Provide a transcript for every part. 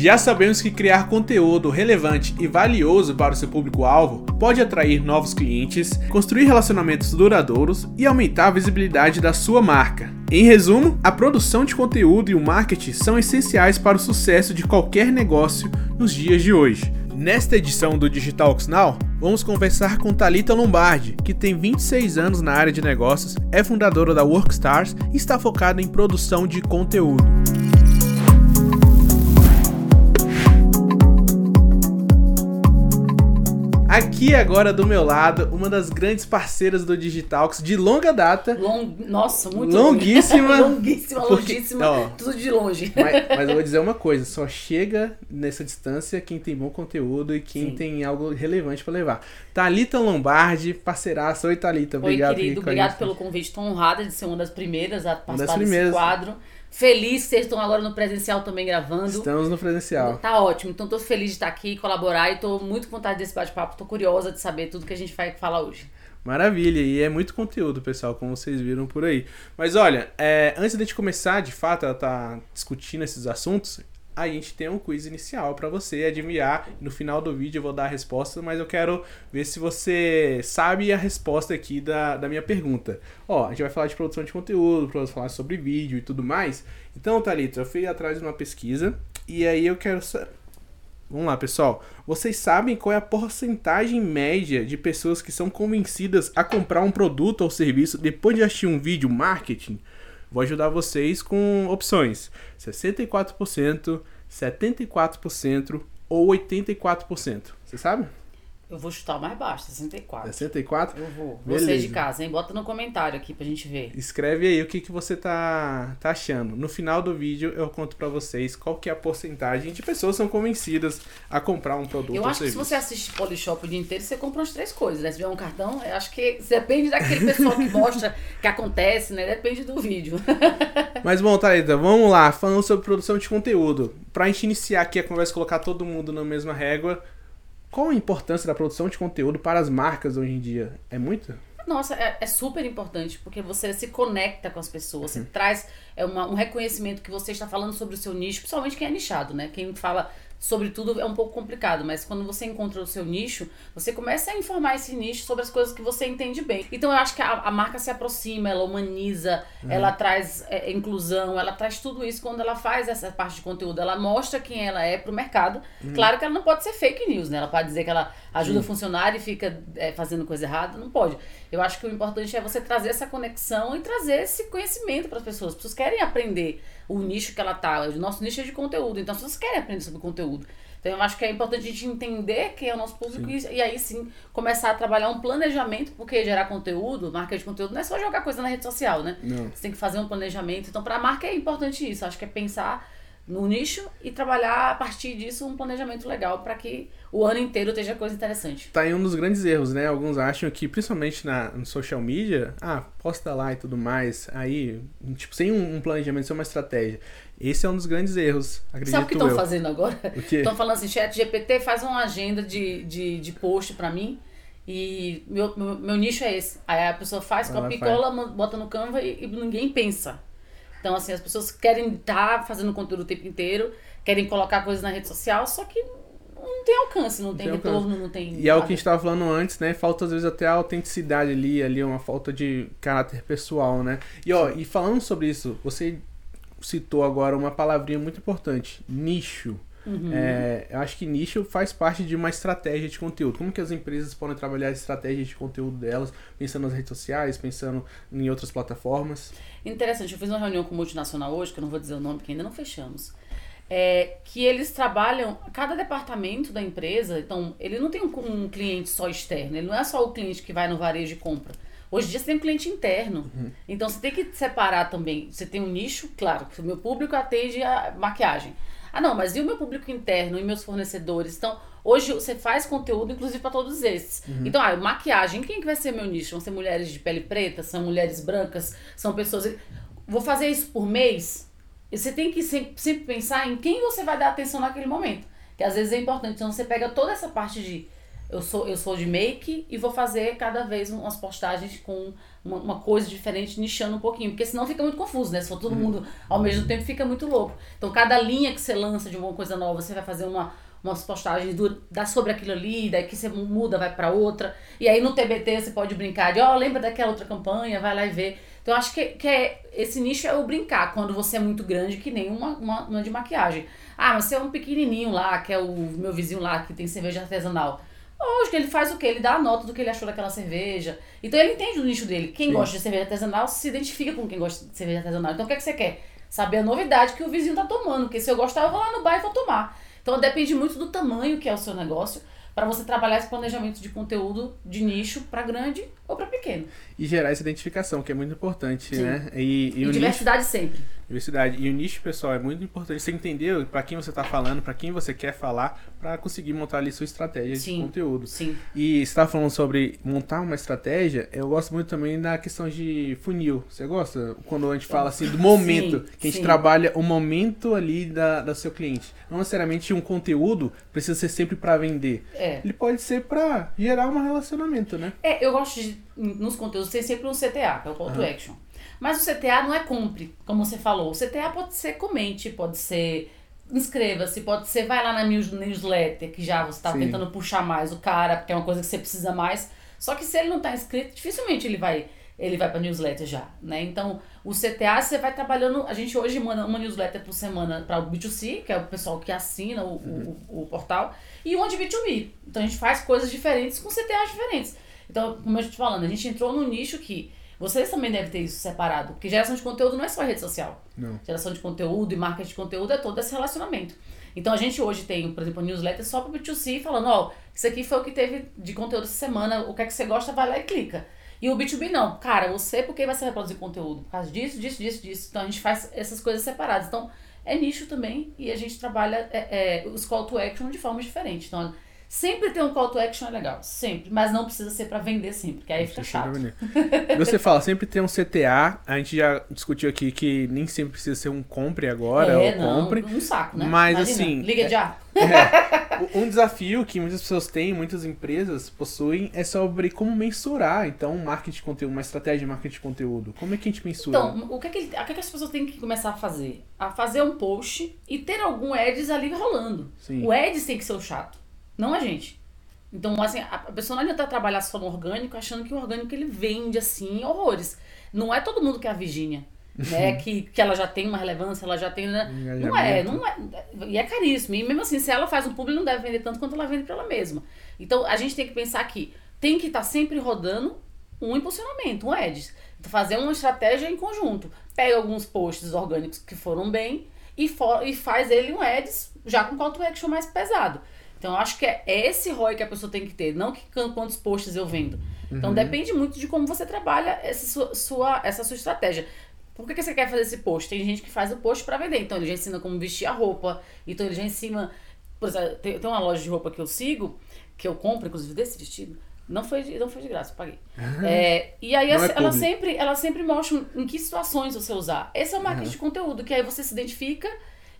Já sabemos que criar conteúdo relevante e valioso para o seu público-alvo pode atrair novos clientes, construir relacionamentos duradouros e aumentar a visibilidade da sua marca. Em resumo, a produção de conteúdo e o marketing são essenciais para o sucesso de qualquer negócio nos dias de hoje. Nesta edição do Digitalks Now, vamos conversar com Talita Lombardi, que tem 26 anos na área de negócios, é fundadora da Workstars e está focada em produção de conteúdo. Aqui agora do meu lado, uma das grandes parceiras do Digitalks de longa data. Long... Nossa, muito longuíssima. longuíssima, porque, longíssima, ó, tudo de longe. Mas, mas, eu vou dizer uma coisa, só chega nessa distância quem tem bom conteúdo e quem Sim. tem algo relevante para levar. Thalita Lombardi, parceiraça. Oi, Thalita, obrigado. Oi, querido, obrigado pelo convite. Estou honrada de ser uma das primeiras a participar desse quadro. Feliz vocês estão agora no presencial também gravando. Estamos no presencial. Tá ótimo. Então tô feliz de estar aqui, colaborar e tô muito com vontade desse bate-papo. Tô curiosa de saber tudo que a gente vai falar hoje. Maravilha, e é muito conteúdo, pessoal, como vocês viram por aí. Mas olha, é, antes de a gente começar, de fato, ela tá discutindo esses assuntos, a gente tem um quiz inicial para você adivinhar. No final do vídeo eu vou dar a resposta, mas eu quero ver se você sabe a resposta aqui da, da minha pergunta. Ó, a gente vai falar de produção de conteúdo, para falar sobre vídeo e tudo mais. Então, Thalita, eu fui atrás de uma pesquisa e aí eu quero Vamos lá, pessoal. Vocês sabem qual é a porcentagem média de pessoas que são convencidas a comprar um produto ou serviço depois de assistir um vídeo marketing? Vou ajudar vocês com opções: 64%, 74% ou 84%. Você sabe? Eu vou chutar o mais baixo, 64. 64? Eu vou. Beleza. Você de casa, hein? Bota no comentário aqui pra gente ver. Escreve aí o que, que você tá, tá achando. No final do vídeo eu conto pra vocês qual que é a porcentagem de pessoas que são convencidas a comprar um produto Eu acho que se você assiste Polishop o dia inteiro, você compra umas três coisas, né? Se tiver um cartão, eu acho que depende daquele pessoal que mostra que acontece, né? Depende do vídeo. Mas bom, Thalita, vamos lá. Falando sobre produção de conteúdo. Pra gente iniciar aqui a conversa, colocar todo mundo na mesma régua qual a importância da produção de conteúdo para as marcas hoje em dia? É muito? Nossa, é, é super importante, porque você se conecta com as pessoas, você uhum. traz é uma, um reconhecimento que você está falando sobre o seu nicho, principalmente quem é nichado, né? Quem fala sobretudo é um pouco complicado, mas quando você encontra o seu nicho, você começa a informar esse nicho sobre as coisas que você entende bem. Então eu acho que a, a marca se aproxima, ela humaniza, uhum. ela traz é, inclusão, ela traz tudo isso quando ela faz essa parte de conteúdo, ela mostra quem ela é pro mercado. Uhum. Claro que ela não pode ser fake news, né? Ela pode dizer que ela ajuda Sim. funcionário e fica é, fazendo coisa errada, não pode. Eu acho que o importante é você trazer essa conexão e trazer esse conhecimento para as pessoas. As pessoas querem aprender o nicho que ela tá. O nosso nicho é de conteúdo, então as pessoas querem aprender sobre conteúdo. Então eu acho que é importante a gente entender quem é o nosso público e, e, aí sim começar a trabalhar um planejamento, porque gerar conteúdo, marca de conteúdo, não é só jogar coisa na rede social, né? Não. Você tem que fazer um planejamento. Então, para a marca é importante isso. Acho que é pensar no nicho e trabalhar a partir disso um planejamento legal para que o ano inteiro esteja coisa interessante. Tá em um dos grandes erros, né? Alguns acham que, principalmente na no social media, ah, posta lá e tudo mais, aí, tipo, sem um, planejamento, sem uma estratégia. Esse é um dos grandes erros, acredito Sabe o que estão fazendo agora? Estão falando assim, chat GPT faz uma agenda de, de, de post para mim e meu, meu, meu, nicho é esse. Aí a pessoa faz, copia e cola, bota no Canva e, e ninguém pensa. Então, assim, as pessoas querem estar tá fazendo conteúdo o tempo inteiro, querem colocar coisas na rede social, só que não tem alcance, não, não tem, retorno, alcance. não tem. E nada. é o que a gente estava falando antes, né? Falta às vezes até a autenticidade ali, ali, uma falta de caráter pessoal, né? E ó, Sim. e falando sobre isso, você citou agora uma palavrinha muito importante: nicho. Uhum. É, eu acho que nicho faz parte de uma estratégia de conteúdo. Como que as empresas podem trabalhar a estratégia de conteúdo delas, pensando nas redes sociais, pensando em outras plataformas? Interessante, eu fiz uma reunião com multinacional hoje, que eu não vou dizer o nome, porque ainda não fechamos. É, que eles trabalham, cada departamento da empresa, então, ele não tem um, um, cliente só externo, ele não é só o cliente que vai no varejo e compra. Hoje em dia você tem um cliente interno. Uhum. Então você tem que separar também. Você tem um nicho, claro, que o meu público atende a maquiagem. Ah, não, mas e o meu público interno e meus fornecedores? Então, hoje você faz conteúdo, inclusive, para todos esses. Uhum. Então, ah, maquiagem, quem que vai ser meu nicho? Vão ser mulheres de pele preta? São mulheres brancas? São pessoas. Vou fazer isso por mês? E você tem que sempre, sempre pensar em quem você vai dar atenção naquele momento. Que às vezes é importante. Então, você pega toda essa parte de eu sou, eu sou de make e vou fazer cada vez umas postagens com uma, uma coisa diferente, nichando um pouquinho. Porque senão fica muito confuso, né? Se for todo Uhum. mundo ao mesmo tempo, fica muito louco. Então, cada linha que você lança de uma coisa nova, você vai fazer uma, umas postagens do, da sobre aquilo ali, daí que você muda, vai pra outra. E aí no TBT você pode brincar de, ó, lembra daquela outra campanha, vai lá e vê. Então, eu acho que, que é, esse nicho é o brincar, quando você é muito grande, que nem uma, uma, uma de maquiagem. Ah, mas você é um pequenininho lá, que é o meu vizinho lá, que tem cerveja artesanal. Lógico, ele faz o quê? Ele dá a nota do que ele achou daquela cerveja. Então ele entende o nicho dele. Quem Sim. gosta de cerveja artesanal se identifica com quem gosta de cerveja artesanal. Então o que, é que você quer? Saber a novidade que o vizinho tá tomando. Porque se eu gostar, eu vou lá no bar e vou tomar. Então depende muito do tamanho que é o seu negócio para você trabalhar esse planejamento de conteúdo de nicho para grande ou para pequeno. E gerar essa identificação, que é muito importante, Sim. né? E, e E, o nicho, diversidade sempre. Diversidade. E o nicho, pessoal, é muito importante você entender para quem você tá falando, para quem você quer falar, para conseguir montar ali sua estratégia de Sim. conteúdo. Sim. E você tava falando sobre montar uma estratégia, eu gosto muito também da questão de funil. Você gosta? Quando a gente fala assim do momento, Sim, que a gente sim. trabalha o momento ali da, da seu cliente. Não necessariamente um conteúdo precisa ser sempre para vender. É. Ele pode ser para gerar um relacionamento, né? É, eu gosto de, nos conteúdos, ter sempre um CTA, que é o Call to. Action. Mas o CTA não é compre, como você falou. O CTA pode ser comente, pode ser inscreva-se, pode ser vai lá na news- newsletter, que já você tá Sim. tentando puxar mais o cara, porque é uma coisa que você precisa mais. Só que se ele não tá inscrito, dificilmente ele vai ele vai para newsletter já, né? Então, o CTA você vai trabalhando, a gente hoje manda uma newsletter por semana para o B2C, que é o pessoal que assina o, o, o portal, e uma de B2B. Então a gente faz coisas diferentes com CTAs diferentes. Então, como eu estou falando, a gente entrou num nicho que vocês também devem ter isso separado, porque geração de conteúdo não é só rede social. Não. Geração de conteúdo e marketing de conteúdo é todo esse relacionamento. Então a gente hoje tem, por exemplo, newsletter só para B2C falando, ó, isso aqui foi o que teve de conteúdo essa semana, o que é que você gosta, vai lá e clica. E o B2B não, cara, você porque vai produzir conteúdo? Por causa disso, disso, disso, disso. Então a gente faz essas coisas separadas. Então é nicho também e a gente trabalha é, é, os call to action de forma diferente. Então sempre ter um call to action é legal, sempre. Mas não precisa ser para vender sempre, porque aí fica chato. Você fala, sempre tem um CTA. A gente já discutiu aqui que nem sempre precisa ser um compre agora é, ou não, compre. um saco, né? Mas, Imagina, assim, Liga já. É, um desafio que muitas pessoas têm, muitas empresas possuem, é sobre como mensurar, então, um marketing de conteúdo, uma estratégia de marketing de conteúdo. Como é que a gente mensura? Então, o que, é que, o que, é que as pessoas têm que começar a fazer? A fazer um post e ter algum ads ali rolando. Sim. O ads tem que ser o chato, não a gente. Então, assim, a pessoa não adianta trabalhar só no orgânico achando que o orgânico ele vende, assim, horrores. Não é todo mundo que é a Virgínia, né? que, que ela já tem uma relevância, ela já tem... Né? Não é, não é. E é caríssimo. E mesmo assim, se ela faz um público, não deve vender tanto quanto ela vende pra ela mesma. Então, a gente tem que pensar que tem que estar sempre rodando um impulsionamento, um ads. Então, fazer uma estratégia em conjunto. Pega alguns posts orgânicos que foram bem e, fo- e faz ele um ads já com call to action mais pesado. Então, eu acho que é esse ROI que a pessoa tem que ter, não que qu- quantos posts eu vendo. Então, depende muito de como você trabalha essa sua, sua- essa sua estratégia. Por que, que você quer fazer esse post? Tem gente que faz o post pra vender. Então, ele já ensina como vestir a roupa. Então, ele já ensina... Por exemplo, tem, tem uma loja de roupa que eu sigo, que eu compro, inclusive, desse vestido. Não foi de, não foi de graça, paguei. É, e aí, ela, é ela sempre, ela sempre mostra em que situações você usar. Esse é o marketing de conteúdo, que aí você se identifica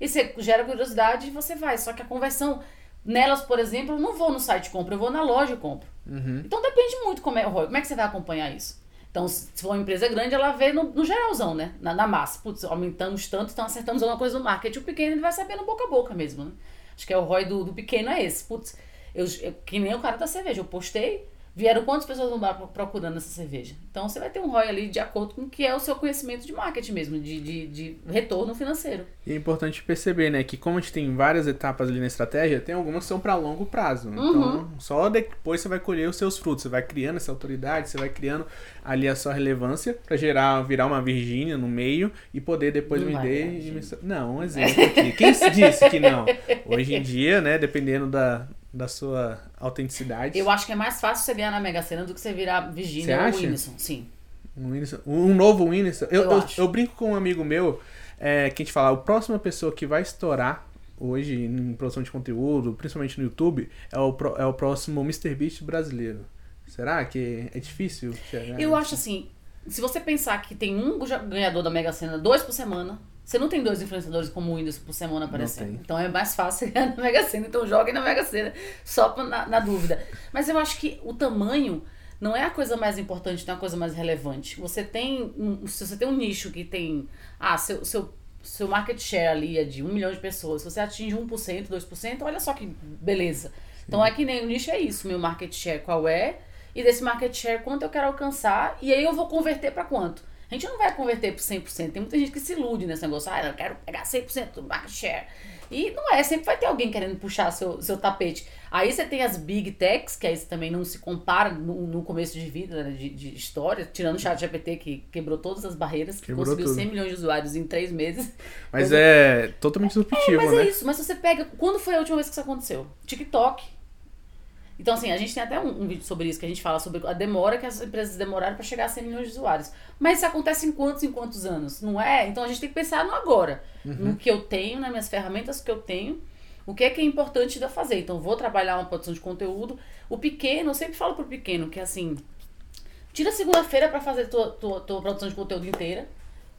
e você gera curiosidade e você vai. Só que a conversão nelas, por exemplo, eu não vou no site compro, eu vou na loja e compro. Uhum. Então depende muito como é o ROI. Como é que você vai acompanhar isso? Então, se for uma empresa grande, ela vê no, no geralzão, né? Na, na massa. Putz, aumentamos tanto, então acertamos alguma coisa no marketing. O pequeno ele vai saber no boca a boca mesmo, né? Acho que é o ROI do, do pequeno é esse. Putz, eu, eu- que nem o cara da cerveja. Eu postei, vieram quantas pessoas no bar pro- procurando essa cerveja? Então você vai ter um ROI ali de acordo com o que é o seu conhecimento de marketing mesmo, de, de, de retorno financeiro. E é importante perceber, né, que como a gente tem várias etapas ali na estratégia, tem algumas que são para longo prazo. Uhum. Então, só depois você vai colher os seus frutos, você vai criando essa autoridade, você vai criando ali a sua relevância para gerar, virar uma Virgínia no meio e poder depois Não vai vender. virar e Não, um exemplo aqui. Quem se disse que não? Hoje em dia, né, dependendo da, da sua autenticidade. Eu acho que é mais fácil você ganhar na Mega Sena do que você virar Virginia ou? Whindersson. Sim. Um, Whindersson- um novo Whindersson. Eu, Eu eu, eu brinco com um amigo meu é, que a gente fala, a próxima pessoa que vai estourar hoje em produção de conteúdo, principalmente no YouTube, é o, é o próximo MrBeast brasileiro. Será que é difícil? Eu acho assim, se você pensar que tem um ganhador da Mega Sena, dois por semana, Você não tem dois influenciadores como o Whindersson por semana aparecendo. Então é mais fácil ganhar na Mega Sena. Então joguem na Mega Sena, só na, na dúvida. Mas eu acho que o tamanho não é a coisa mais importante, não é a coisa mais relevante. Você tem. Um, se você tem um nicho que tem. Ah, seu, seu, seu market share ali é de um milhão de pessoas. Se você atinge 1%, 2%, olha só que beleza. Então é que nem o nicho é isso, meu market share qual é, e desse market share quanto eu quero alcançar, e aí eu vou converter pra quanto. A gente não vai converter por 100%. Tem muita gente que se ilude nesse negócio. Ah, eu quero pegar 100% do market share. E não é, sempre vai ter alguém querendo puxar seu, seu tapete. Aí você tem as big techs, que aí você também não se compara no, no começo de vida, né, de, de história, tirando o chat GPT, que quebrou todas as barreiras, que Quebrou conseguiu tudo. 100 milhões de usuários em três meses. Mas é totalmente disruptivo, Mas né? é isso, mas se você pega. Quando foi a última vez que isso aconteceu? TikTok. Então, assim, a gente tem até um, um vídeo sobre isso, que a gente fala sobre a demora que as empresas demoraram para chegar a 100 milhões de usuários. Mas isso acontece em quantos em quantos anos? Não é? Então a gente tem que pensar no agora. No que eu tenho, nas minhas ferramentas que eu tenho. O que é que é importante de eu fazer? Então, vou trabalhar uma produção de conteúdo. O pequeno, eu sempre falo pro pequeno que assim. Tira segunda-feira para fazer tua, tua, tua produção de conteúdo inteira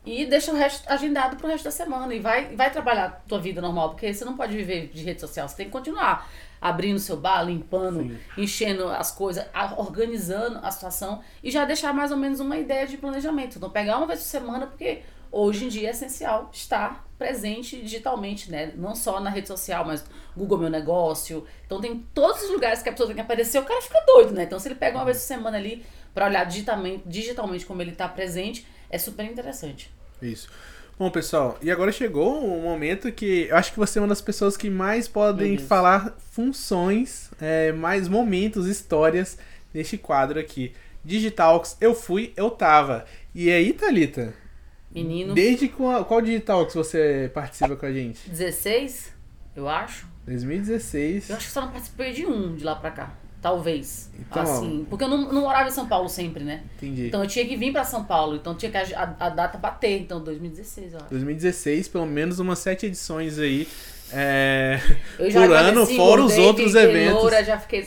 e deixa o resto agendado pro resto da semana e vai, vai trabalhar tua vida normal, porque você não pode viver de rede social, você tem que continuar abrindo seu bar, limpando, Sim. enchendo as coisas, organizando a situação e já deixar mais ou menos uma ideia de planejamento. Então pegar uma vez por semana, porque hoje em dia é essencial estar presente digitalmente, né? Não só na rede social, mas Google Meu Negócio. Então tem todos os lugares que a pessoa tem que aparecer, o cara fica doido, né? Então se ele pega uma vez por semana ali para olhar digitalmente, digitalmente como ele tá presente, é super interessante. Isso. Bom, pessoal, e agora chegou um momento que eu acho que você é uma das pessoas que mais podem falar funções, é, mais momentos, histórias neste quadro aqui. Digitalks, eu fui, eu tava. E aí, Thalita? Menino, Desde qual, qual Digitalks você participa com a gente? 16, eu acho. 2016. Eu acho que só não participei de um de lá pra cá. Talvez. Então, assim, porque eu não, não morava em São Paulo sempre, né? Entendi. Então eu tinha que vir pra São Paulo. Então tinha que a, a- a data bater. Então 2016, eu acho. 2016, pelo menos umas sete edições aí. É, por ano, fora os outros eventos. Loura, já fiquei.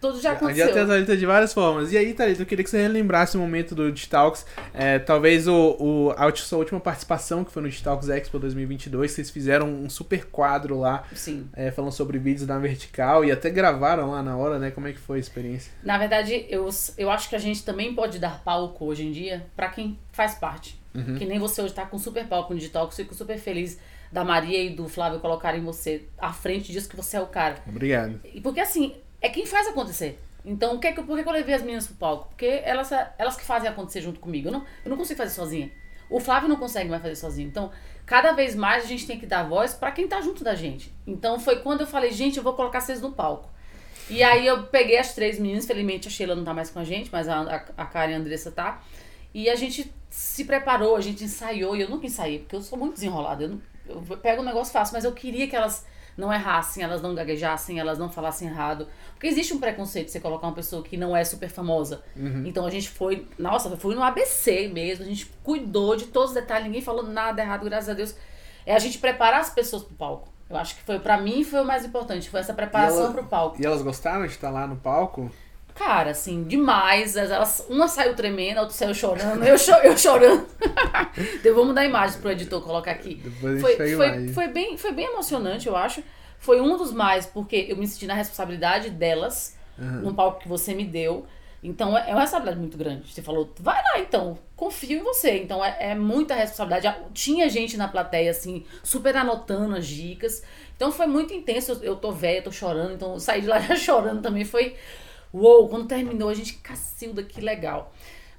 Tudo já Já aconteceu. tem a Thalita de várias formas. E aí, Thalita, eu queria que você relembrasse o momento do Digitalks. É, talvez o, o, a sua última participação, que foi no Digitalks Expo 2022, vocês fizeram um super quadro lá, Sim. é, falando sobre vídeos na vertical e até gravaram lá na hora, né? Como é que foi a experiência? Na verdade, eu, eu acho que a gente também pode dar palco hoje em dia pra quem faz parte. Uhum. Que nem você hoje tá com super palco no digital, que eu fico super feliz da Maria e do Flávio colocarem você à frente disso que você é o cara. Obrigado. E porque assim, é quem faz acontecer. Então, o que é que, por que eu levei as meninas pro palco? Porque elas, elas que fazem acontecer junto comigo. Eu não, eu não consigo fazer sozinha. O Flávio não consegue mais fazer sozinho. Então, cada vez mais a gente tem que dar voz pra quem tá junto da gente. Então, foi quando eu falei, gente, eu vou colocar vocês no palco. E aí eu peguei as três meninas, felizmente a Sheila não tá mais com a gente, mas a, a, a Karen e a Andressa tá. E a gente se preparou, a gente ensaiou, e eu nunca ensaiei, porque eu sou muito desenrolada. Eu, não, eu pego um negócio fácil, mas eu queria que elas não errassem, elas não gaguejassem, elas não falassem errado. Porque existe um preconceito de você colocar uma pessoa que não é super famosa. Então a gente foi, nossa, foi no ABC mesmo, a gente cuidou de todos os detalhes, ninguém falou nada errado, graças a Deus. É a gente preparar as pessoas pro palco. Eu acho que foi, pra mim, foi o mais importante, foi essa preparação ela- pro palco. E elas gostaram de estar lá no palco? Cara, assim, demais. Elas, uma saiu tremendo, a outra saiu chorando, eu, cho eu chorando. eu vou mudar a imagem pro editor colocar aqui. Depois Foi, foi, mais. foi, bem, foi bem emocionante, eu acho. Foi um dos mais, porque eu me senti na responsabilidade delas, no palco que você me deu. Então é é uma responsabilidade muito grande. Você falou, vai lá então, confio em você. Então é, é muita responsabilidade. Tinha gente na plateia, assim, super anotando as dicas. Então foi muito intenso. Eu, eu tô velha, tô chorando, então saí de lá já chorando também. Foi. Uou, quando terminou, a gente cacilda, que legal.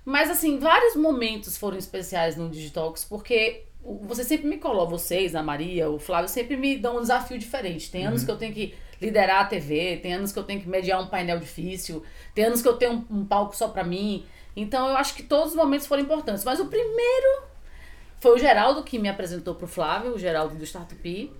Mas assim, vários momentos foram especiais no Digitalks, porque você sempre me coloca, vocês, a Maria, o Flávio, sempre me dão um desafio diferente. Tem anos que eu tenho que liderar a TV, tem anos que eu tenho que mediar um painel difícil, tem anos que eu tenho um, um palco só pra mim. Então eu acho que todos os momentos foram importantes. Mas o primeiro foi o Geraldo que me apresentou pro Flávio, o Geraldo do Startup.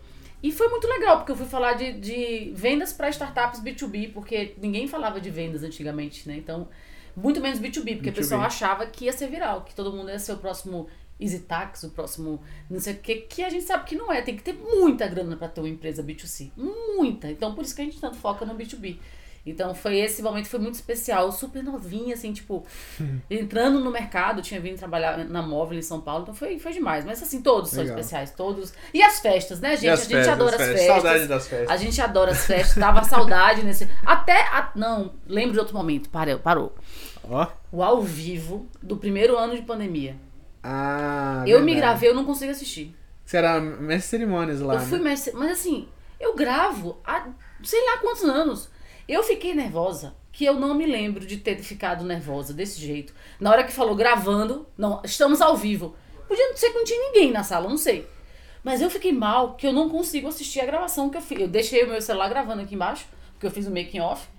E foi muito legal, porque eu fui falar de, de vendas para startups B2B, porque ninguém falava de vendas antigamente, né? Então, muito menos B2B, porque B2B. o pessoal achava que ia ser viral, que todo mundo ia ser o próximo EasyTax, o próximo não sei o que, que a gente sabe que não é. Tem que ter muita grana para ter uma empresa B2C. Muita. Então, por isso que a gente tanto foca no B2B. Então foi esse momento foi muito especial, super novinha, assim, tipo, entrando no mercado, tinha vindo trabalhar na móvel em São Paulo, então foi, foi demais. Mas assim, todos são Legal. especiais, todos. E as festas, né, gente? A gente festas, adora as as festas. festas. Saudade das festas. A gente adora as festas, tava saudade nesse. Até. a- Não, lembro de outro momento, parou, parou. Ó. O ao vivo do primeiro ano de pandemia. Ah, eu me verdade. gravei, eu não consigo assistir. Você era mestre cerimônias lá, eu fui né? mestre, mas assim, eu gravo há sei lá quantos anos. Eu fiquei nervosa, que eu não me lembro de ter ficado nervosa desse jeito. Na hora que falou gravando, não, estamos ao vivo. Podia não ser que não tinha ninguém na sala, não sei. Mas eu fiquei mal, que eu não consigo assistir a gravação que eu fiz. Eu deixei o meu celular gravando aqui embaixo, porque eu fiz o making off,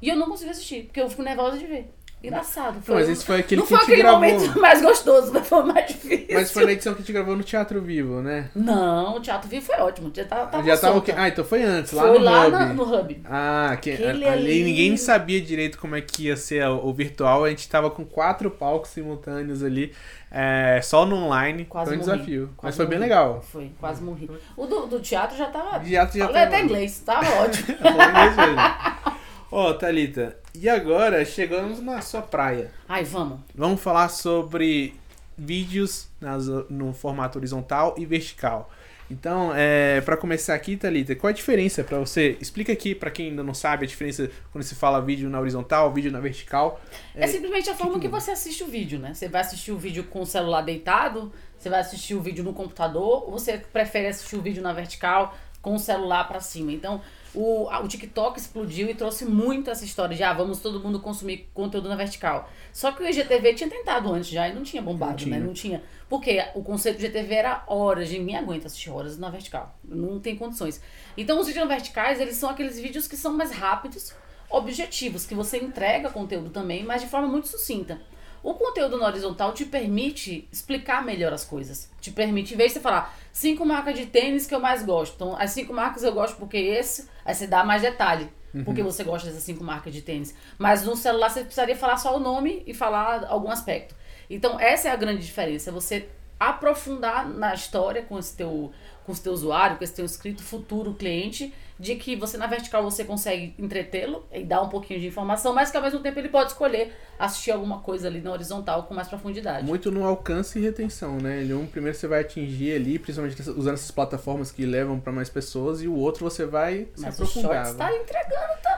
e eu não consigo assistir, porque eu fico nervosa de ver. Engraçado. Não, mas esse foi aquele não que foi te aquele gravou. momento mais gostoso, mas foi o mais difícil. Mas foi na edição que a gente gravou no Teatro Vivo, né? Não, o Teatro Vivo foi ótimo. Já tava, tava Já tava o quê? Ah, então foi antes, lá Foi no lá Hub. na- no Hub. Ah, que, ali ali. ninguém sabia direito como é que ia ser o, o virtual. A gente tava com quatro palcos simultâneos ali, é, só no online. Quase foi um morri. desafio. Quase Mas foi bem morri. legal. Foi, quase morri. O do, do teatro já tava. Teatro já Falei tava- até inglês, tava ótimo. Foi mesmo, Ó, Thalita, e agora chegamos na sua praia. Ai, vamos. Vamos falar sobre vídeos nas- no formato horizontal e vertical. Então, é, para começar aqui, Thalita, qual a diferença para você? Explica aqui para quem ainda não sabe a diferença quando se fala vídeo na horizontal, vídeo na vertical. É, simplesmente a forma que que, você assiste o vídeo, né? Você vai assistir o vídeo com o celular deitado, você vai assistir o vídeo no computador, ou você prefere assistir o vídeo na vertical com o celular pra cima. Então, o, o TikTok explodiu e trouxe muito essa história de ah, vamos todo mundo consumir conteúdo na vertical. Só que o IGTV tinha tentado antes já e não tinha bombado, Não tinha. né? Não tinha. Porque o conceito do IGTV era horas, ninguém aguenta assistir horas na vertical. Não tem condições. Então, os vídeos verticais, eles são aqueles vídeos que são mais rápidos, objetivos, que você entrega conteúdo também, mas de forma muito sucinta. O conteúdo na horizontal te permite explicar melhor as coisas. Te permite, em vez de você falar cinco marcas de tênis que eu mais gosto. Então, as cinco marcas eu gosto porque esse, aí você dá mais detalhe. Porque você gosta dessas cinco marcas de tênis. Mas no celular você precisaria falar só o nome e falar algum aspecto. Então, essa é a grande diferença. Você aprofundar na história com esse teu com esse teu usuário, com esse teu inscrito futuro cliente, de que você na vertical você consegue entretê-lo e dar um pouquinho de informação, mas que ao mesmo tempo ele pode escolher assistir alguma coisa ali na horizontal com mais profundidade. Muito no alcance e retenção, né? Ele um primeiro você vai atingir ali, principalmente usando essas plataformas que levam para mais pessoas, e o outro você vai se Mas o aprofundar. Shorts né? tá entregando também.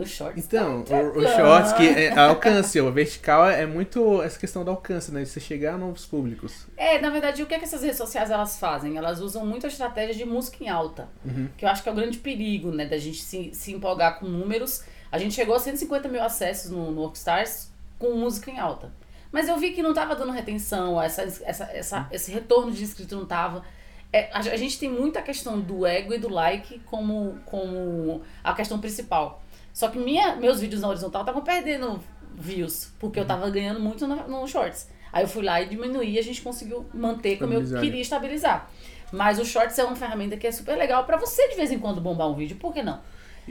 O Shorts Então, tá o, shorts que é alcance, o vertical é muito essa questão do alcance, né? De você chegar a novos públicos. É, na verdade, o que, é que essas redes sociais elas fazem? Elas usam muito a estratégia de música em alta. Que eu acho que é o grande perigo, né? Da gente se, se empolgar com números. A gente chegou a 150 mil acessos no, no Workstars com música em alta. Mas eu vi que não tava dando retenção, essa, essa, essa, esse retorno de inscrito não tava. É, a, a gente tem muita questão do ego e do like como, como a questão principal. Só que minha, meus vídeos na horizontal estavam perdendo views, porque eu tava ganhando muito no, no shorts. Aí eu fui lá e diminuí e a gente conseguiu manter como eu Estabilizar. queria estabilizar. Mas o shorts é uma ferramenta que é super legal pra você de vez em quando bombar um vídeo, por que não?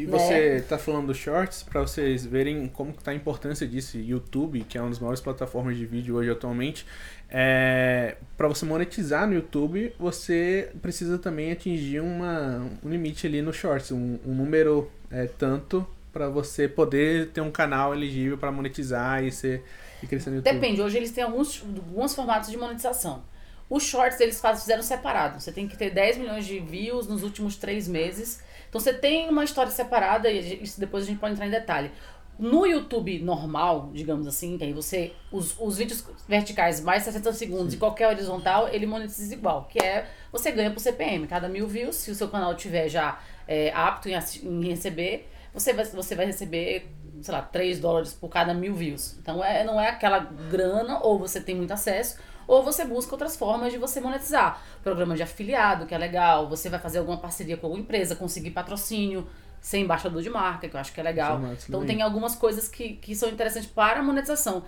E Né? você tá falando dos shorts para vocês verem como que tá a importância disso. YouTube, que é uma das maiores plataformas de vídeo hoje atualmente, é, para você monetizar no YouTube, você precisa também atingir uma, um limite ali no shorts, um, um número é, tanto para você poder ter um canal elegível para monetizar e ser e crescer no YouTube. Depende, hoje eles têm alguns, alguns formatos de monetização. Os shorts eles faz- fizeram separado. Você tem que ter 10 milhões de views nos últimos três meses. Então você tem uma história separada e isso depois a gente pode entrar em detalhe. No YouTube normal, digamos assim, que aí você. Os, os vídeos verticais mais 60 segundos e qualquer horizontal, ele monetiza igual. Que é você ganha por CPM. Cada mil views, se o seu canal tiver já é, apto em, em receber, você vai, você vai receber, sei lá, 3 dólares por cada mil views. Então é, não é aquela grana, ou você tem muito acesso, ou você busca outras formas de você monetizar. Programa de afiliado, que é legal, você vai fazer alguma parceria com alguma empresa, conseguir patrocínio, ser embaixador de marca, que eu acho que é legal. Formatos Então tem algumas coisas que, que são interessantes para a monetização.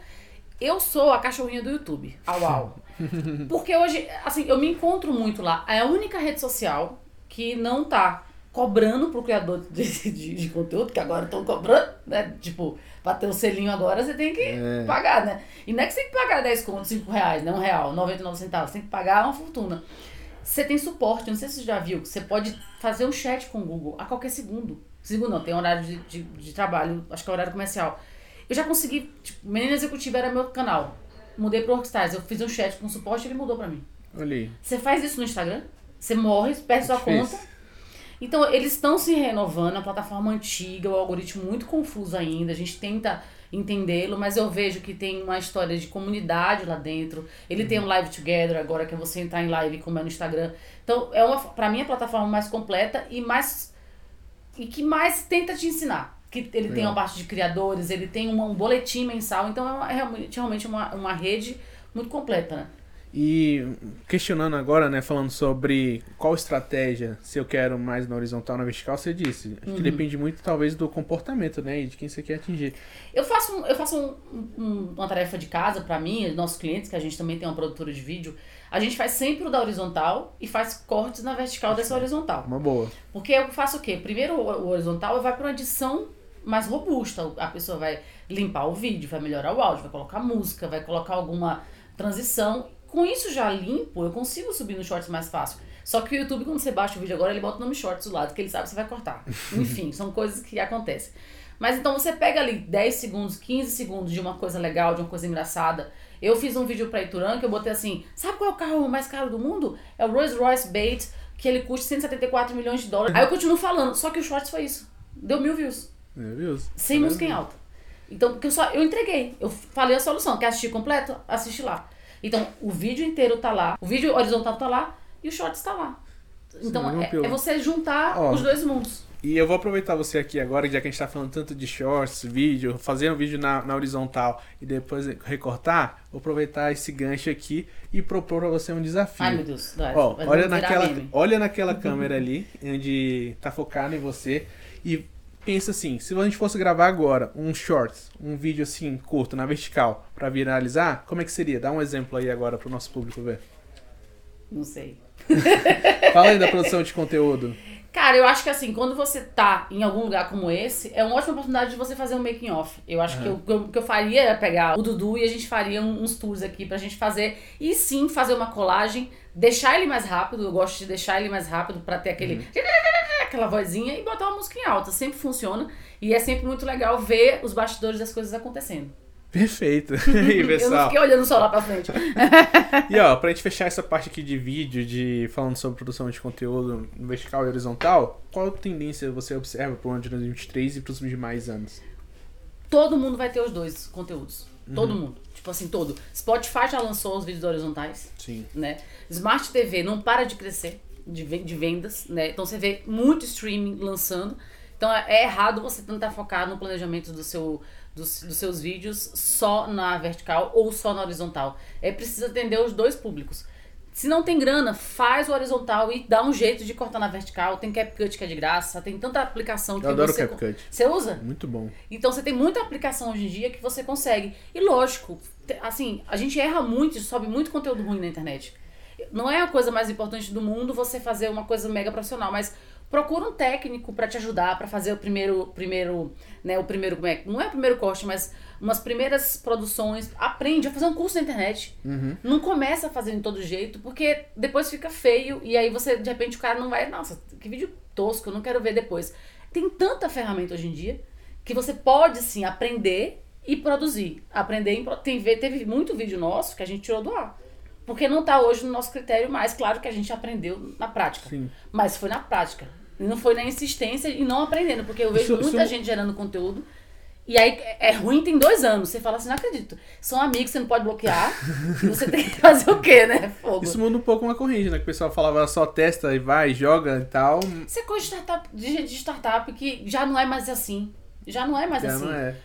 Eu sou a cachorrinha do YouTube, au au. Porque hoje, assim, eu me encontro muito lá. É a única rede social que não tá cobrando pro criador de, de, de conteúdo, que agora estão cobrando, né? Tipo, pra ter o selinho agora, você tem que É. pagar, né? E não é que você tem que pagar 10 contos, 5 reais, né? Um real, 99 centavos. Você tem que pagar uma fortuna. Você tem suporte, não sei se você já viu, você pode fazer um chat com o Google a qualquer segundo. Segundo não, tem horário de, de, de trabalho, acho que é horário comercial. Eu já consegui, tipo, Menina Executiva era meu canal. Mudei pro Rockstars, eu fiz um chat com suporte e ele mudou pra mim. Olha aí. Você faz isso no Instagram, você morre, perde sua Difícil. conta. Então, eles estão se renovando, a plataforma antiga, o algoritmo muito confuso ainda, a gente tenta entendê-lo, mas eu vejo que tem uma história de comunidade lá dentro. Ele tem um live together agora, que é você entrar em live como é no Instagram. Então, é uma, pra mim, é a plataforma mais completa e mais e que mais tenta te ensinar. Que ele tem Legal. uma parte de criadores, ele tem uma- um boletim mensal, então é, uma- é realmente, realmente uma, uma rede muito completa, né? E questionando agora, né, falando sobre qual estratégia, se eu quero mais na horizontal ou na vertical, você disse. Acho Uhum. que depende muito, talvez, do comportamento, né, e de quem você quer atingir. Eu faço, eu faço um- um- uma tarefa de casa pra mim, nossos clientes, que a gente também tem uma produtora de vídeo, a gente faz sempre o da horizontal e faz cortes na vertical dessa horizontal. Uma boa. Porque eu faço o quê? Primeiro o o horizontal vai para uma edição mais robusta. A pessoa vai limpar o vídeo, vai melhorar o áudio, vai colocar música, vai colocar alguma transição. Com isso já limpo, eu consigo subir no shorts mais fácil. Só que o YouTube, quando você baixa o vídeo agora, ele bota o nome shorts do lado, que ele sabe que você vai cortar. Enfim, são coisas que acontecem. Mas então você pega ali 10 segundos, 15 segundos de uma coisa legal, de uma coisa engraçada. Eu fiz um vídeo pra Ituran que eu botei assim: sabe qual é o carro mais caro do mundo? É o Rolls Royce Bates, que ele custa 174 milhões de dólares. Aí eu continuo falando, só que o shorts foi isso. Deu mil views. É, viu? Sem música em alta. Então, porque eu só eu entreguei. Eu falei a solução. Quer assistir completo? Assiste lá. Então, o vídeo inteiro tá lá, o vídeo horizontal tá lá e o shorts tá lá. Então, Sim, é, é você juntar Ó. os dois mundos. E eu vou aproveitar você aqui agora, já que a gente tá falando tanto de shorts, vídeo, fazer um vídeo na, na horizontal e depois recortar, vou aproveitar esse gancho aqui e propor pra você um desafio. Ai, meu Deus. Vai, Ó, vai olha naquela, olha naquela câmera ali, onde tá focado em você, e pensa assim, se a gente fosse gravar agora um shorts, um vídeo assim, curto, na vertical, pra viralizar, como é que seria? Dá um exemplo aí agora pro nosso público ver. Não sei. Fala aí da produção de conteúdo. Cara, eu acho que assim, quando você tá em algum lugar como esse, é uma ótima oportunidade de você fazer um making off. Eu acho que eu- o que eu, que faria era pegar o Dudu e a gente faria uns tours aqui pra gente fazer. E sim, fazer uma colagem, deixar ele mais rápido. Eu gosto de deixar ele mais rápido pra ter aquele. Aquela vozinha e botar uma música em alta. Sempre funciona. E é sempre muito legal ver os bastidores das coisas acontecendo. Perfeito. E Eu não pessoal, fiquei olhando só lá pra frente. E ó, pra gente fechar essa parte aqui de vídeo, de falando sobre produção de conteúdo vertical e horizontal, qual tendência você observa pro ano de 2023 e pros demais anos? Todo mundo vai ter os dois conteúdos. Todo mundo. Tipo assim, todo. Spotify já lançou os vídeos horizontais. Sim. né? Smart TV não para de crescer de, de vendas, né? Então você vê muito streaming lançando. Então é é errado você tentar focar no planejamento do seu, dos, dos seus vídeos só na vertical ou só na horizontal. É preciso atender os dois públicos. Se não tem grana, faz o horizontal e dá um jeito de cortar na vertical. Tem CapCut que é de graça, tem tanta aplicação que Eu adoro você... CapCut. Você usa? Muito bom. Então você tem muita aplicação hoje em dia que você consegue. E lógico, assim, a gente erra muito, sobe muito conteúdo ruim na internet. Não é a coisa mais importante do mundo você fazer uma coisa mega profissional, mas procura um técnico pra te ajudar pra fazer o primeiro, primeiro, né, o primeiro, como é, não é o primeiro corte, mas umas primeiras produções, aprende a fazer um curso na internet. Uhum. Não começa a fazer de todo jeito, porque depois fica feio e aí você, de repente, o cara não vai, nossa, que vídeo tosco, eu não quero ver depois. Tem tanta ferramenta hoje em dia que você pode sim aprender e produzir. Aprender em, tem, ve- teve muito vídeo nosso que a gente tirou do ar. Porque não tá hoje no nosso critério mais, claro que a gente aprendeu na prática. Sim. Mas foi na prática. E não foi na insistência e não aprendendo. Porque eu vejo Isso- muita isso- gente gerando conteúdo. E aí é é ruim tem dois anos. Você fala assim, não acredito. São amigos, você não pode bloquear. você tem que fazer o quê, né? Fogo. Isso muda um pouco uma corrente, né? Que o pessoal falava só testa e vai, joga e tal. Isso é coisa de startup, de de startup que já não é mais assim. Já não é mais Já assim. não é.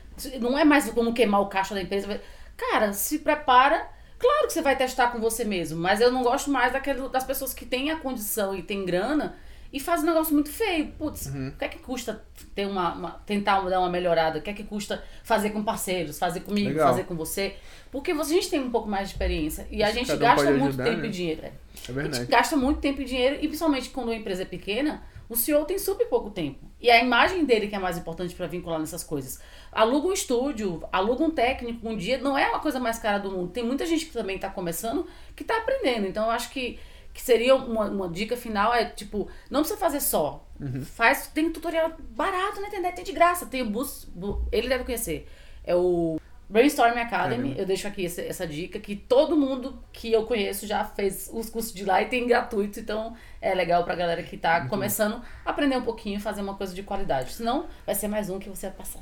Não é mais como queimar o caixa da empresa. Cara, se prepara. Claro que você vai testar com você mesmo, mas eu não gosto mais daquele, das pessoas que têm a condição e têm grana e fazem um negócio muito feio. Putz, Uhum. o que é que custa ter uma, uma- tentar dar uma melhorada? O que é que custa fazer com parceiros, fazer comigo, Legal. fazer com você? Porque a gente tem um pouco mais de experiência e a gente cada gasta muito ajudar, tempo né? e dinheiro. é. É A gente verdade. gasta muito tempo e dinheiro, e principalmente quando a empresa é pequena, o CEO tem super pouco tempo. E a imagem dele que é mais importante para vincular nessas coisas. Aluga um estúdio, aluga um técnico um dia, não é uma coisa mais cara do mundo. Tem muita gente que também está começando que está aprendendo. Então eu acho que Que seria uma, uma dica final, é tipo, não precisa fazer só. Uhum. Faz, tem tutorial barato na internet, tem de graça. Tem o Boost, Bu- ele deve conhecer. É o Brainstorm Academy, eu deixo aqui essa, essa dica, que todo mundo que eu conheço já fez os cursos de lá e tem gratuito, então é legal pra galera que tá começando a aprender um pouquinho, fazer uma coisa de qualidade. Senão, vai ser mais um que você vai passar.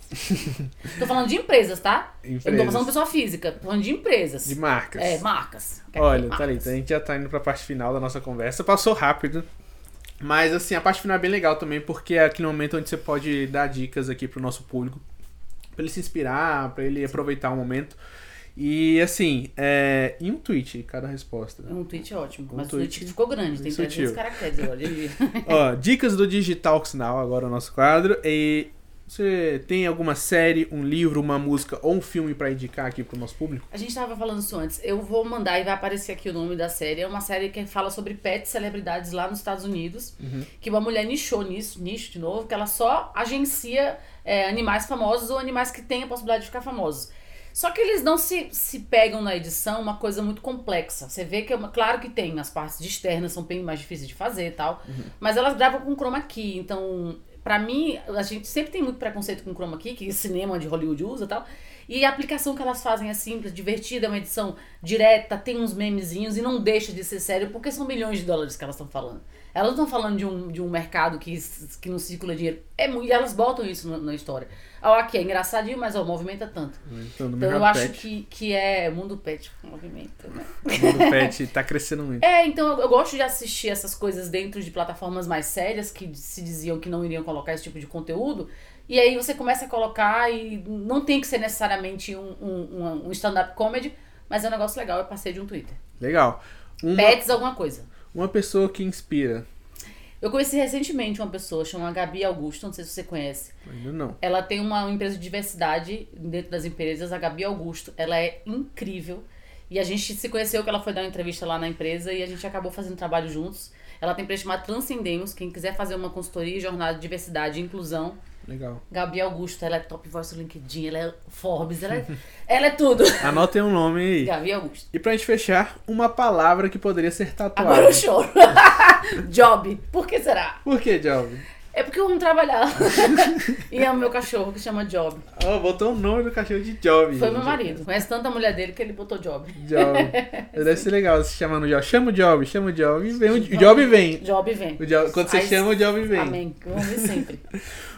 tô falando de empresas, tá? Eu não tô Empresas. falando de pessoa física, tô falando de empresas. De marcas. É, marcas. Olha, Marcas. Thalita, a gente já tá indo pra parte final da nossa conversa. Passou rápido. Mas, assim, a parte final é bem legal também, porque é aquele momento onde você pode dar dicas aqui pro nosso público. Pra ele se inspirar, pra ele aproveitar o momento. E, assim, é... em um tweet, cada resposta. Um tweet ótimo, Um mas tweet o tweet ficou grande, tem sutil. 300 caracteres agora. Ó, dicas do Digital Now, agora o nosso quadro. E você tem alguma série, um livro, uma música ou um filme pra indicar aqui pro nosso público? A gente tava falando isso antes. Eu vou mandar e vai aparecer aqui o nome da série. É uma série que fala sobre pets celebridades lá nos Estados Unidos. Que uma mulher nichou nisso, nicho de novo, que ela só agencia é, animais famosos ou animais que têm a possibilidade de ficar famosos. Só que eles não se, se pegam na edição uma coisa muito complexa. Você vê que é uma. Claro que tem, as partes externas são bem mais difíceis de fazer e tal. Mas elas gravam com chroma key. Então, pra mim, a gente sempre tem muito preconceito com chroma key, que cinema de Hollywood usa e tal. E a aplicação que elas fazem é simples, divertida, é uma edição direta, tem uns memezinhos e não deixa de ser sério, porque são milhões de dólares que elas estão falando. Elas não estão falando de um, de um mercado que, que não circula dinheiro. É, e elas botam isso na, na história. Ah, ok, é engraçadinho, mas ó, movimenta tanto. Então, no Então meu eu acho pet, que, que é mundo pet movimenta, né? o mundo pet tá crescendo muito. É, então eu, eu gosto de assistir essas coisas dentro de plataformas mais sérias que se diziam que não iriam colocar esse tipo de conteúdo. E aí você começa a colocar e não tem que ser necessariamente um, um, um- um stand-up comedy, mas é um negócio legal, eu passei de um Twitter. Legal. Uma, Pets alguma coisa. Uma pessoa que inspira. Eu conheci recentemente uma pessoa, chama Gabi Augusto, não sei se você conhece. Ainda não. Ela tem uma empresa de diversidade dentro das empresas, a Gabi Augusto. Ela é incrível. E a gente se conheceu que ela foi dar uma entrevista lá na empresa e a gente acabou fazendo trabalho juntos. Ela tem empresa chamada Transcendemos. Quem quiser fazer uma consultoria, jornada de diversidade e inclusão, Legal. Gabi Augusto, ela é top voice do LinkedIn, ela é Forbes, ela é, ela é tudo. Anotem um nome aí. Gabi Augusto. E pra gente fechar, uma palavra que poderia ser tatuada. Agora eu choro. Job. Por que será? Por que, Job? É porque eu amo trabalhar. e amo meu cachorro que chama Job. Oh, botou o nome do cachorro de Job. Foi meu marido. Conhece tanta mulher dele que ele botou Job. Job. Deve ser legal se chamando Job. Chama o Job, chama o Job. Vem, o Job vem. Job vem. O Job- quando você Ai, chama, o Job vem. Amém. Vamos ver sempre.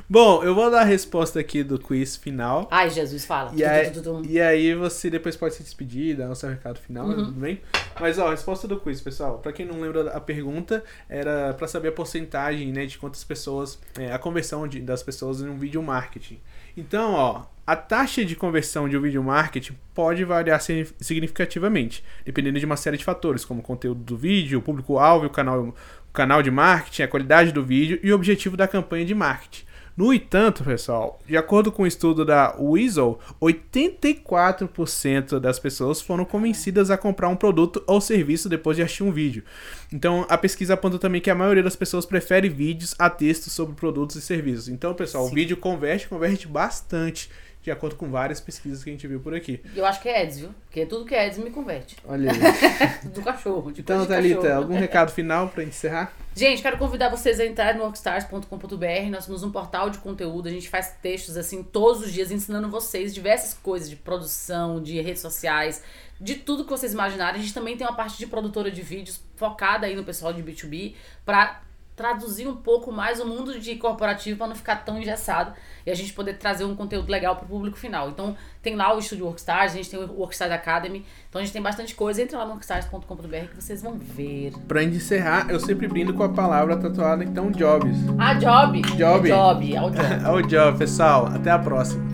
Bom, eu vou dar a resposta aqui do quiz final. Ai, Jesus, fala. E aí, e aí você depois pode se despedir, dar o seu recado final, Uhum. tudo bem? Mas ó, a resposta do quiz, pessoal. Pra quem não lembra a pergunta, era pra saber a porcentagem, né, de quantas pessoas, é, a conversão de- das pessoas em um vídeo marketing. Então, ó, a taxa de conversão de um vídeo marketing pode variar signi- significativamente, dependendo de uma série de fatores, como o conteúdo do vídeo, o público-alvo, o canal, o canal de marketing, a qualidade do vídeo e o objetivo da campanha de marketing. No entanto, pessoal, de acordo com o estudo da Weasel, 84% das pessoas foram convencidas a comprar um produto ou serviço depois de assistir um vídeo. Então, a pesquisa aponta também que a maioria das pessoas prefere vídeos a textos sobre produtos e serviços. Então, pessoal, o Sim. vídeo converte, converte bastante, de acordo com várias pesquisas que a gente viu por aqui. Eu acho que é Eds, viu? Porque tudo que é Eds me converte. Olha aí. Do cachorro. De Então, Thalita, cachorro. algum recado final pra encerrar? Gente, quero convidar vocês a entrar no workstars.com.br. Nós somos um portal de conteúdo. A gente faz textos assim todos os dias ensinando vocês diversas coisas de produção, de redes sociais, de tudo que vocês imaginarem. A gente também tem uma parte de produtora de vídeos focada aí no pessoal de B2B para traduzir um pouco mais o mundo de corporativo para não ficar tão engessado e a gente poder trazer um conteúdo legal para o público final. Então, tem lá o estúdio Workstars, a gente tem o Workstars Academy. Então, a gente tem bastante coisa. Entra lá no workstars.com.br que vocês vão ver. Pra encerrar, eu sempre brindo com a palavra tatuada, então, jobs. Ah, job. Job. É job, é o job. O job, pessoal. Até a próxima.